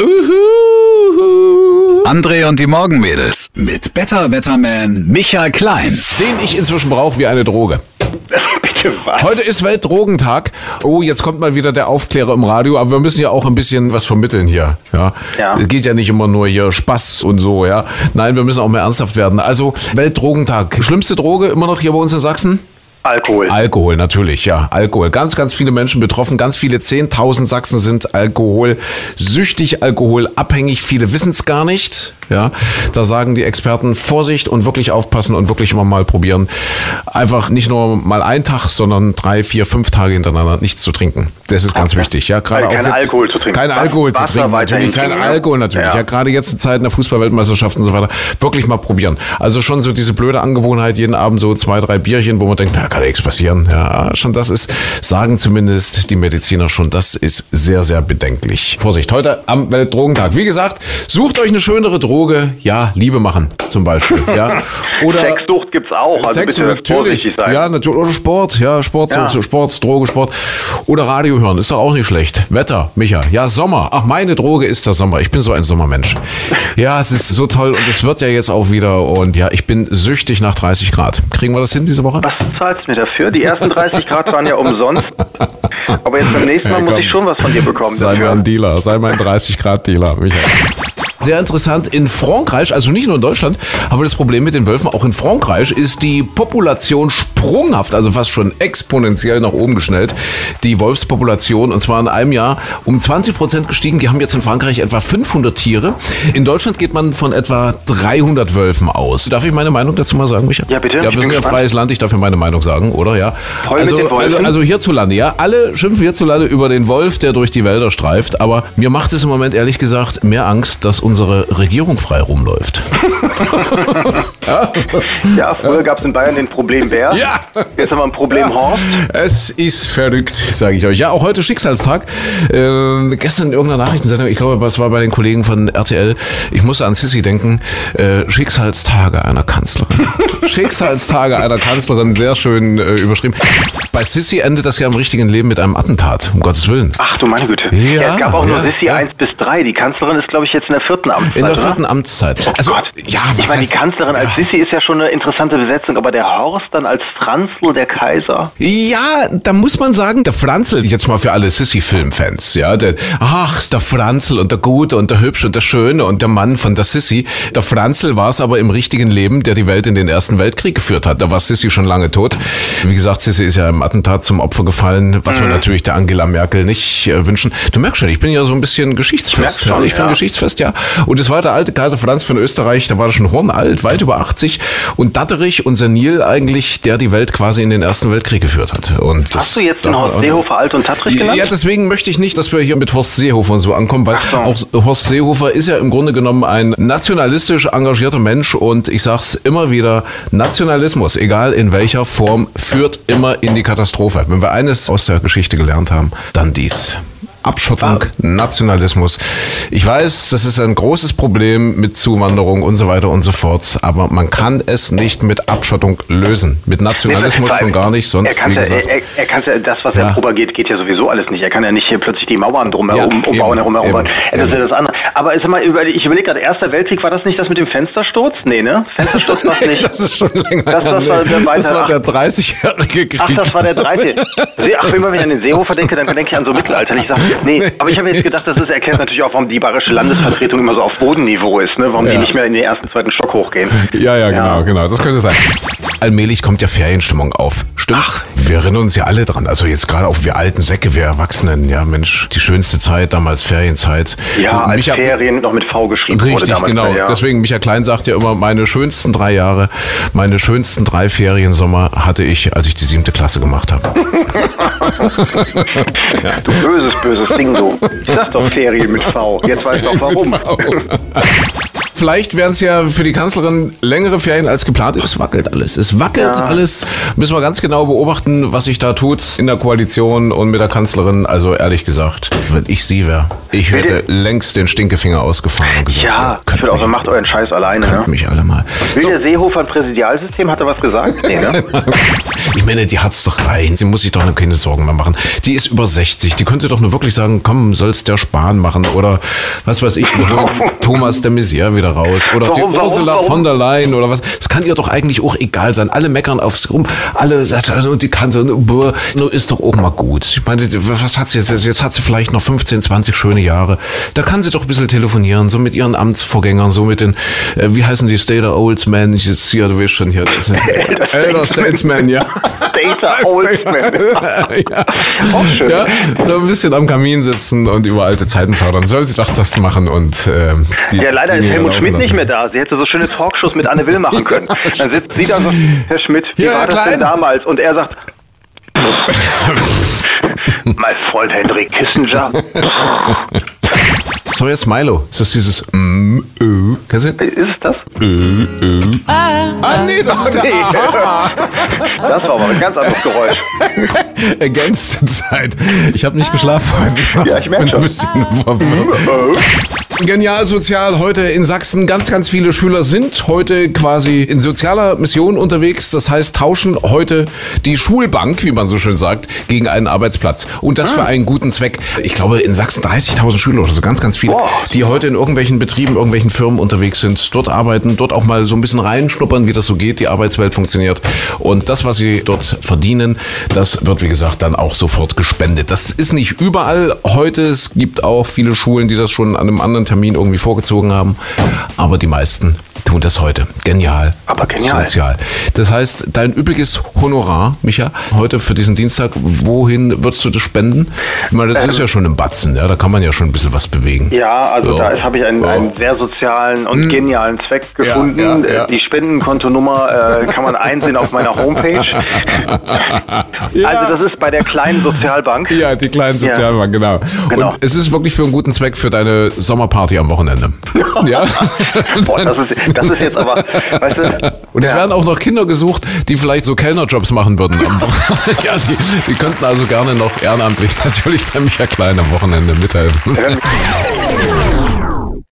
Uhuhu. André und die Morgenmädels mit Better Wetterman Michael Klein. Den ich inzwischen brauche wie eine Droge. Heute ist Weltdrogentag. Oh, jetzt kommt mal wieder der Aufklärer im Radio, aber wir müssen ja auch ein bisschen was vermitteln hier. Ja. Ja. Es geht ja nicht immer nur hier Spaß und so, ja. Nein, wir müssen auch mehr ernsthaft werden. Also, Weltdrogentag. Schlimmste Droge immer noch hier bei uns in Sachsen? Alkohol. Alkohol, natürlich, ja. Alkohol. Ganz, ganz viele Menschen betroffen. Ganz viele, 10.000 Sachsen sind alkoholsüchtig, alkoholabhängig. Viele wissen es gar nicht. Ja, da sagen die Experten Vorsicht und wirklich aufpassen und wirklich immer mal probieren. Einfach nicht nur mal einen Tag, sondern drei, vier, fünf Tage hintereinander nichts zu trinken. Das ist ganz wichtig. Ja, gerade Also auch kein jetzt, Alkohol zu trinken. Kein Alkohol zu Wasser trinken. weiterhin Natürlich kein trinken, Alkohol natürlich. ja. Ja, gerade jetzt in Zeiten der Fußball-Weltmeisterschaften und so weiter. Wirklich mal probieren. Also schon so diese blöde Angewohnheit, jeden Abend so zwei, drei Bierchen, wo man denkt, na, kann ja nichts passieren. Ja, schon das ist, sagen zumindest die Mediziner schon, das ist sehr, sehr bedenklich. Vorsicht, heute am Weltdrogentag. Wie gesagt, sucht euch eine schönere Droge. Ja, Liebe machen zum Beispiel. Ja. Oder Sexsucht gibt's auch. Also Sex bitte natürlich. sein. Ja, natürlich. Oder Sport. Ja, Sport, Ja. So, Sport, Droge, Sport. Oder Radio hören. Ist doch auch nicht schlecht. Wetter, Micha. Ja, Sommer. Ach, meine Droge ist der Sommer. Ich bin so ein Sommermensch. Ja, es ist so toll und es wird ja jetzt auch wieder. Und ja, ich bin süchtig nach 30 Grad. Kriegen wir das hin diese Woche? Was zahlst du mir dafür? Die ersten 30 Grad waren ja umsonst. Aber jetzt beim nächsten Mal Ja, muss ich schon was von dir bekommen. Sei dafür. mein Dealer, sei mein 30 Grad Dealer, Michael. Sehr interessant, in Frankreich, also nicht nur in Deutschland, aber das Problem mit den Wölfen, auch in Frankreich ist die Population sprunghaft, also fast schon exponentiell nach oben geschnellt. Die Wolfspopulation, und zwar in einem Jahr um 20 Prozent gestiegen. Die haben jetzt in Frankreich etwa 500 Tiere. In Deutschland geht man von etwa 300 Wölfen aus. Darf ich meine Meinung dazu mal sagen, Michael? Ja, bitte. Ja, wir sind ja gespannt. freies Land, ich darf ja meine Meinung sagen, oder? Ja. Voll also, also, also hierzulande, ja. Alle schimpfen hierzulande über den Wolf, der durch die Wälder streift. Aber mir macht es im Moment ehrlich gesagt mehr Angst, dass unsere Regierung frei rumläuft. Ja, früher gab's in Bayern den Problem Bär. Ja. Jetzt haben wir ein Problem Horst. Es ist verrückt, sage ich euch. Ja, auch heute Schicksalstag. Ähm, gestern in irgendeiner Nachrichtensendung, ich glaube, es war bei den Kollegen von RTL, ich musste an Sissy denken, äh, Schicksalstage einer Kanzlerin. Schicksalstage einer Kanzlerin, sehr schön äh, überschrieben. Bei Sissy endet das ja im richtigen Leben mit einem Attentat, um Gottes Willen. Ach du meine Güte. Ja, es gab auch nur ja, Sissi ja. 1 bis 3. Die Kanzlerin ist, glaube ich, jetzt in der vierten Amtszeit. In der oder? vierten Amtszeit. Also, Gott. ja, ich was meine, die Kanzlerin als Sissi ist ja schon eine interessante Besetzung, aber der Horst dann als Franzl, der Kaiser. Ja, da muss man sagen, der Franzl, jetzt mal für alle Sissy-Filmfans, ja, der, ach, der Franzl und der Gute und der Hübsche und der Schöne und der Mann von der Sissy. Der Franzl war es aber im richtigen Leben, der die Welt in den Ersten Weltkrieg geführt hat. Da war Sissy schon lange tot. Wie gesagt, Sissy ist ja im Attentat zum Opfer gefallen, was wir natürlich der Angela Merkel nicht äh, wünschen. Du merkst schon, ich bin ja so ein bisschen geschichtsfest. Ich schon, ja, ich bin ja. geschichtsfest, ja. Und es war der alte Kaiser Franz von Österreich, der war schon hornalt, weit über 80 und datterig und senil eigentlich, der die Welt quasi in den Ersten Weltkrieg geführt hat. Und das Hast du jetzt den Horst Seehofer alt und tattrig genannt? ja, deswegen möchte ich nicht, dass wir hier mit Horst Seehofer und so ankommen, weil so. auch Horst Seehofer ist ja im Grunde genommen ein nationalistisch engagierter Mensch und ich sag's immer wieder, Nationalismus, egal in welcher Form, führt immer in die Katastrophe. Wenn wir eines aus der Geschichte gelernt haben, dann dies. Abschottung, Nationalismus. Ich weiß, das ist ein großes Problem mit Zuwanderung und so weiter und so fort, aber man kann es nicht mit Abschottung lösen. Mit Nationalismus schon gar nicht, sonst, er wie gesagt. Er, er kann ja, das, was Ja. er propagiert, geht ja sowieso alles nicht. Er kann ja nicht hier plötzlich die Mauern drumherum Ja, umbauen, eben, herum, herum. eben, Das ist ja das andere. Aber ist über- ich überlege gerade, Erster Weltkrieg, war das nicht das mit dem Fenstersturz? Nee, ne? Fenstersturz war es nicht. Das ist schon länger. Das her, war- der das war der 30-jährige Krieg. Ach, das war der dreite. See- Ach, immer wenn ich an den Seehofer denke, dann denke ich an so Mittelalter. Ich sage, nee, aber ich habe jetzt gedacht, das ist, erklärt natürlich auch, warum die bayerische Landesvertretung immer so auf Bodenniveau ist, ne? Warum die Ja. nicht mehr in den ersten, zweiten Stock hochgehen. Ja, ja, genau, genau. Das könnte sein. Allmählich kommt ja Ferienstimmung auf. Stimmt's? Wir erinnern uns ja alle dran. Also jetzt gerade auch wir alten Säcke, wir Erwachsenen. Ja, Mensch, die schönste Zeit, damals Ferienzeit. Ja, als Micha- Ferien noch mit V geschrieben wurde Richtig, damals. genau. Ja. Deswegen, Micha Klein sagt ja immer, meine schönsten drei Jahre, meine schönsten drei Feriensommer hatte ich, als ich die siebte Klasse gemacht habe. Du böses, böses Ding, du. Ich sag doch Ferien mit V. Jetzt weiß ich doch warum. Vielleicht wären es ja für die Kanzlerin längere Ferien als geplant. Es wackelt alles. Es wackelt Ja. alles. Müssen wir ganz genau beobachten, was sich da tut in der Koalition und mit der Kanzlerin. Also ehrlich gesagt, wenn ich sie wäre, ich hätte längst den Stinkefinger ausgefahren und gesagt, Ja, ich würde auch sagen, macht euren Scheiß alleine. könnt Ne? mich alle mal. Will So, der Seehofer ein Präsidialsystem? Hat er was gesagt? Nee, ne? Ich meine, die hat's doch rein. Sie muss sich doch keine Sorgen mehr machen. Die ist über 60. Die könnte doch nur wirklich sagen, komm, soll's der Spahn machen oder was weiß ich, Thomas de Maizière wieder raus oder Warum, die warum, Ursula warum? von der Leyen oder was. Es kann ihr doch eigentlich auch egal sein. Alle meckern aufs rum, alle also, und die kann so, boah, nur ist doch auch mal gut. Ich meine, was hat sie jetzt? Jetzt hat sie vielleicht noch 15, 20 schöne Jahre. Da kann sie doch ein bisschen telefonieren, so mit ihren Amtsvorgängern, so mit den, äh, wie heißen die Stater Olds Men? Ich jetzt hier, du weißt schon hier. Elder Statesmen, ja. Data Oldsman. ja. Auch schön. Ja, so ein bisschen am Kamin sitzen und über alte Zeiten plaudern. Soll sie doch das machen und ähm, die Ja, leider ist Dinge Helmut Schmidt nicht mehr da. Sie hätte so schöne Talkshows mit Anne Will machen können. Dann sitzt sie da so, Herr Schmidt, wie Ja, war das denn damals? Und er sagt, mein Freund Henry Kissinger. So, jetzt Milo. Ist das dieses mm, ö? Kennst du? Ist es das? Ah, nee, das ist der Nee. Aha. Das war aber ein ganz anderes Geräusch. Ergänzte Zeit. Ich habe nicht geschlafen heute. Ja, ich merk Bin schon. ein bisschen verwirrt. Genial sozial heute in Sachsen. Ganz, ganz viele Schüler sind heute quasi in sozialer Mission unterwegs. Das heißt, tauschen heute die Schulbank, wie man so schön sagt, gegen einen Arbeitsplatz. Und das für einen guten Zweck. Ich glaube, in Sachsen 30.000 Schüler oder so, ganz, ganz viele, Boah. die heute in irgendwelchen Betrieben, irgendwelchen Firmen unterwegs sind, dort arbeiten, dort auch mal so ein bisschen reinschnuppern, wie das so geht, die Arbeitswelt funktioniert. Und das, was sie dort verdienen, das wird, wie gesagt, dann auch sofort gespendet. Das ist nicht überall heute. Es gibt auch viele Schulen, die das schon an einem anderen Termin irgendwie vorgezogen haben. Aber die meisten tun das heute. Genial. Aber genial. Sozial. Das heißt, dein übriges Honorar, Micha, heute für diesen Dienstag, wohin würdest du das spenden? Ich meine, das ist ja schon ein Batzen, ja, da kann man ja schon ein bisschen was bewegen. Ja, also Ja. da habe ich einen, Ja. einen sehr sozialen und genialen Zweck gefunden. ja, Die Spendenkontonummer äh, kann man einsehen auf meiner Homepage. Also das ist bei der kleinen Sozialbank. Ja, die kleinen Sozialbank, genau. Genau. Und es ist wirklich für einen guten Zweck für deine Sommerparty am Wochenende. ja. Boah, das ist, das ist jetzt aber, weißt du, Und es ja. werden auch noch Kinder gesucht, die vielleicht so Kellnerjobs machen würden. am Wochenende. ja, die, die könnten also gerne noch ehrenamtlich natürlich bei Micha Klein am Wochenende mithelfen.